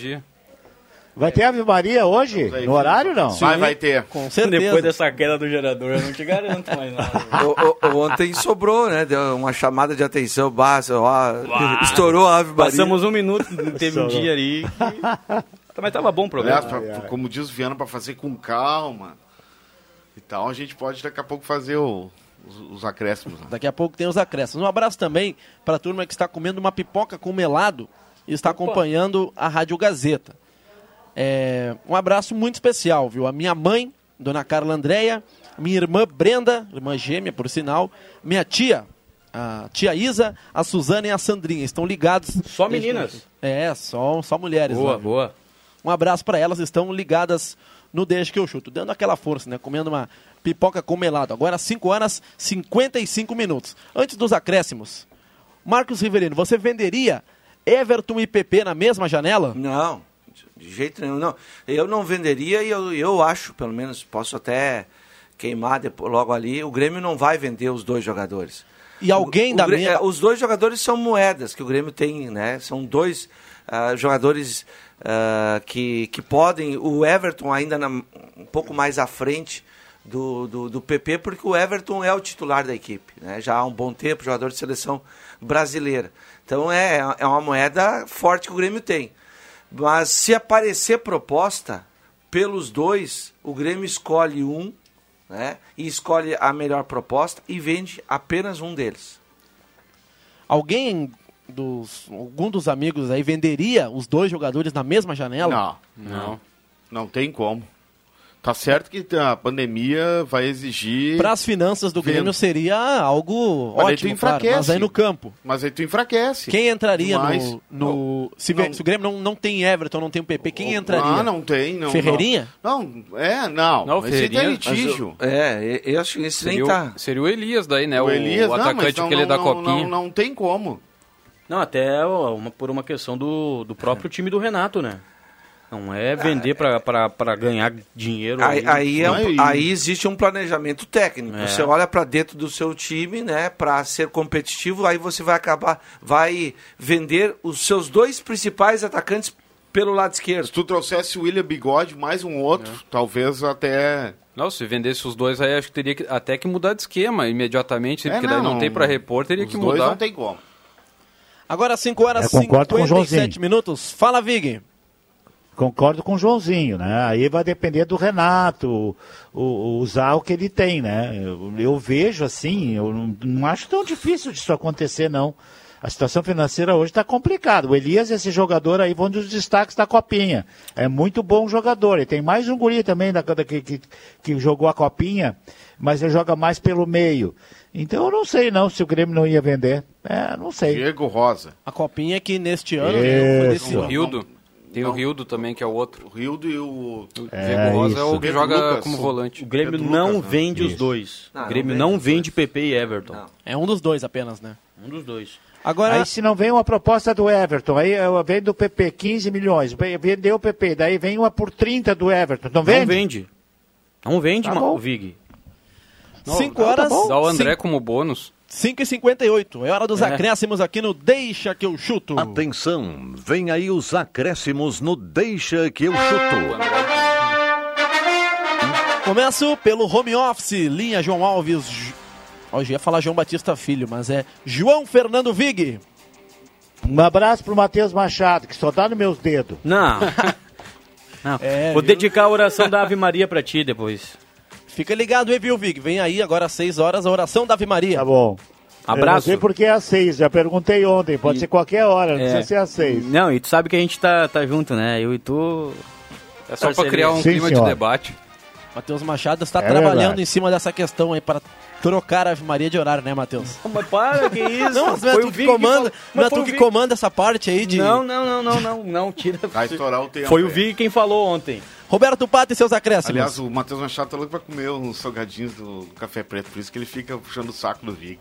Vai ter Ave Maria hoje? aí, No horário, não? Vai, vai ter. Com certeza. Depois dessa queda do gerador, eu não te garanto mais nada. O- o- ontem sobrou, né? Deu uma chamada de atenção. Bah, ó, estourou a Ave Maria. Passamos um minuto, teve um dia ali. que- Mas tava bom o Aliás, programa. pra- como diz o Viana, para fazer com calma e tal, a gente pode daqui a pouco fazer o- os, os acréscimos. né? Daqui a pouco tem os acréscimos. Um abraço também para a turma que está comendo uma pipoca com melado e está acompanhando a Rádio Gazeta. É, um abraço muito especial, viu? A minha mãe, Dona Carla Andréia, minha irmã Brenda, irmã gêmea, por sinal, minha tia, a tia Isa, a Suzana e a Sandrinha. Estão ligados. Só meninas? É, só, só mulheres. Boa, lá, viu? boa. Um abraço para elas, estão ligadas no Deixa que eu chuto, dando aquela força, né? Comendo uma pipoca com melado. Agora 5 horas 55 minutos. Antes dos acréscimos, Marcos Rivelino, você venderia Everton e PP na mesma janela? Não, de jeito nenhum. Não. Eu não venderia e eu, eu acho, pelo menos, posso até queimar depois, logo ali. O Grêmio não vai vender os dois jogadores. E alguém O da Grê- minha... é, Os dois jogadores são moedas que o Grêmio tem, né? São dois ah, jogadores ah, que, que podem. O Everton ainda na- um pouco mais à frente do, do, do PP, porque o Everton é o titular da equipe, né? Já há um bom tempo, jogador de seleção brasileira. Então é, é uma moeda forte que o Grêmio tem. Mas se aparecer proposta pelos dois, o Grêmio escolhe um, né? E escolhe a melhor proposta e vende apenas um deles. Alguém dos... Algum dos amigos aí venderia os dois jogadores na mesma janela? Não, não. Não tem como. Tá certo que a pandemia vai exigir. Para as finanças do Grêmio seria algo Mas aí tu ótimo, claro, enfraquece. mas aí no campo. Mas aí tu enfraquece. Quem entraria Demais. no... no- se, Não. se o Grêmio não, não tem Everton, não tem o PP, quem entraria? Ah, não tem. Não, Ferreirinha? Não, não é, não. Não, Esse aí tá Ferreirinha, litígio. É, eu acho que esse Seria, nem tá. o, seria o Elias daí, né? O, O Elias, o não, mas atacante não, aquele não, da não, copinha. Não, não tem como. Não, até uma, por uma questão do, do próprio time do Renato, né? Não é vender pra, pra, pra ganhar dinheiro. Aí, aí, é um- Aí- aí existe um planejamento técnico. É. Você olha para dentro do seu time, né, para ser competitivo, aí você vai acabar, vai vender os seus dois principais atacantes pelo lado esquerdo. Se tu trouxesse o William Bigode, mais um outro, É. talvez até. Não, se vendesse os dois aí, acho que teria que, até que mudar de esquema imediatamente, É, porque daí não, não, tem pra repor, teria os que dois mudar. não tem como. Agora 5 horas e Eu concordo com o 57 Joãozinho. minutos. Fala, Vig. Concordo com o Joãozinho, né? Aí vai depender do Renato, o, o, usar o que ele tem, né? Eu, eu vejo assim, eu não, não acho tão difícil disso acontecer, não. A situação financeira hoje está complicada. O Elias, esse jogador aí, foi um dos destaques da Copinha. É muito bom jogador. E tem mais um guri também da, da- que, que, que jogou a Copinha, mas ele joga mais pelo meio. Então eu não sei não se o Grêmio não ia vender. É, não sei. Diego Rosa. A copinha que neste ano né, foi Isso. desse O. Rildo. Tem Não. o Rildo também, que é o outro. O Rildo e o. O É, Diego Rosa é isso. o que Pedro joga Lucas. como volante. O Grêmio Pedro não Lucas, né? vende os dois. Não, o não Grêmio vende não vende, dois. PP e Everton. Não. É um dos dois apenas, né? Um dos dois. Agora, Aí se não vem uma proposta do Everton, aí vem do PP 15 milhões, vendeu o PP, daí vem uma por 30 do Everton, não vende? Não vende. Não vende, Tá Vig. 5 tá horas, bom. Dá o André como bônus. 5 e 58 É hora dos É. acréscimos aqui no Deixa que eu chuto. Atenção, vem aí os acréscimos no Deixa que eu chuto. Começo pelo home office, linha João Alves. Hoje ia falar João Batista Filho, mas é João Fernando Vig. Um abraço pro Matheus Machado, que só dá nos meus dedos. Não. Não. É, Vou viu? dedicar a oração da Ave Maria pra ti depois. Fica ligado aí, viu, Vig? Vem aí agora às 6 horas a oração da Ave Maria. Tá bom. Eu não Abraço. sei porque é às seis, já perguntei ontem, pode ser qualquer hora, não É. precisa ser às seis. Não, e tu sabe que a gente tá, tá junto, né? Eu e tu. É só pra Parceria. criar um Sim, clima senhor. de debate. Matheus Machado está É trabalhando verdade. em cima dessa questão aí para trocar a Ave Maria de horário, né, Matheus? Mas para, que isso? Não, mas não é Foi tu que comanda, falou- não é mas foi tu que comanda essa parte aí de... Não, não, não, não, não, não, tira. Vai estourar o tempo. Foi o. Vig quem falou ontem. Roberto Pato e seus acréscimos. Aliás, o Matheus Machado tá louco pra comer uns salgadinhos do, Café Preto, por isso que ele fica puxando o saco do Vig.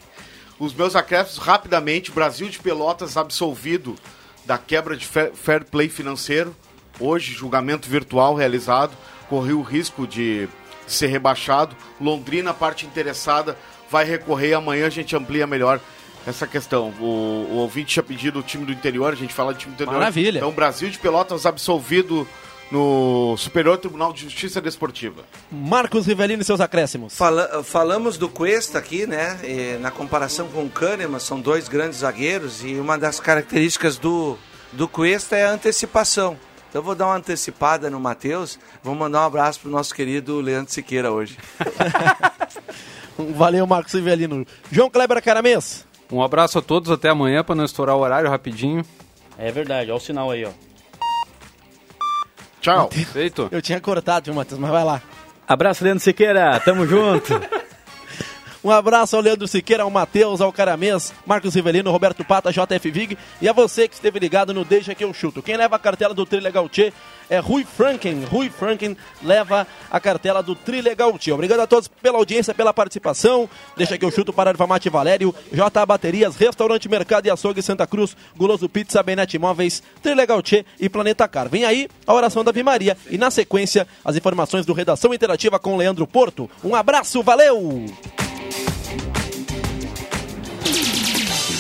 Os meus acréscimos, rapidamente, Brasil de Pelotas absolvido da quebra de fair, fair play financeiro. Hoje, julgamento virtual realizado, correu o risco de ser rebaixado. Londrina, parte interessada, vai recorrer. Amanhã a gente amplia melhor essa questão. O, o ouvinte tinha pedido o time do interior, a gente fala de time do interior. Maravilha. Então, Brasil de Pelotas absolvido no Superior Tribunal de Justiça Desportiva. Marcos Rivelino e seus acréscimos. Fala- falamos do Cuesta aqui, né? E na comparação com o Kahneman, são dois grandes zagueiros e uma das características do, do Cuesta é a antecipação. Então eu vou dar uma antecipada no Matheus. Vou mandar um abraço pro nosso querido Leandro Siqueira hoje. Valeu, Marcos Rivelino. João Kleber Caramês. Um abraço a todos, até amanhã, pra não estourar o horário rapidinho. É verdade, olha o sinal aí, ó. Tchau. Feito. Eu tinha cortado, viu, Matheus? Mas vai lá. Abraço, Leandro Siqueira, tamo junto. Um abraço ao Leandro Siqueira, ao Matheus, ao Caramês, Marcos Rivelino, Roberto Pata, JF Vig e a você que esteve ligado no Deixa que eu chuto. Quem leva a cartela do Trilegal Tchê é Rui Franken. Rui Franken leva a cartela do Trilegal Tchê. Obrigado a todos pela audiência, pela participação. Deixa que eu chuto para Erva Mate Valério, J Baterias, Restaurante Mercado e Açougue Santa Cruz, Guloso Pizza, Benete Imóveis, Trilegal Tchê e Planeta Car. Vem aí a oração da Ave Maria e na sequência as informações do Redação Interativa com Leandro Porto. Um abraço, valeu!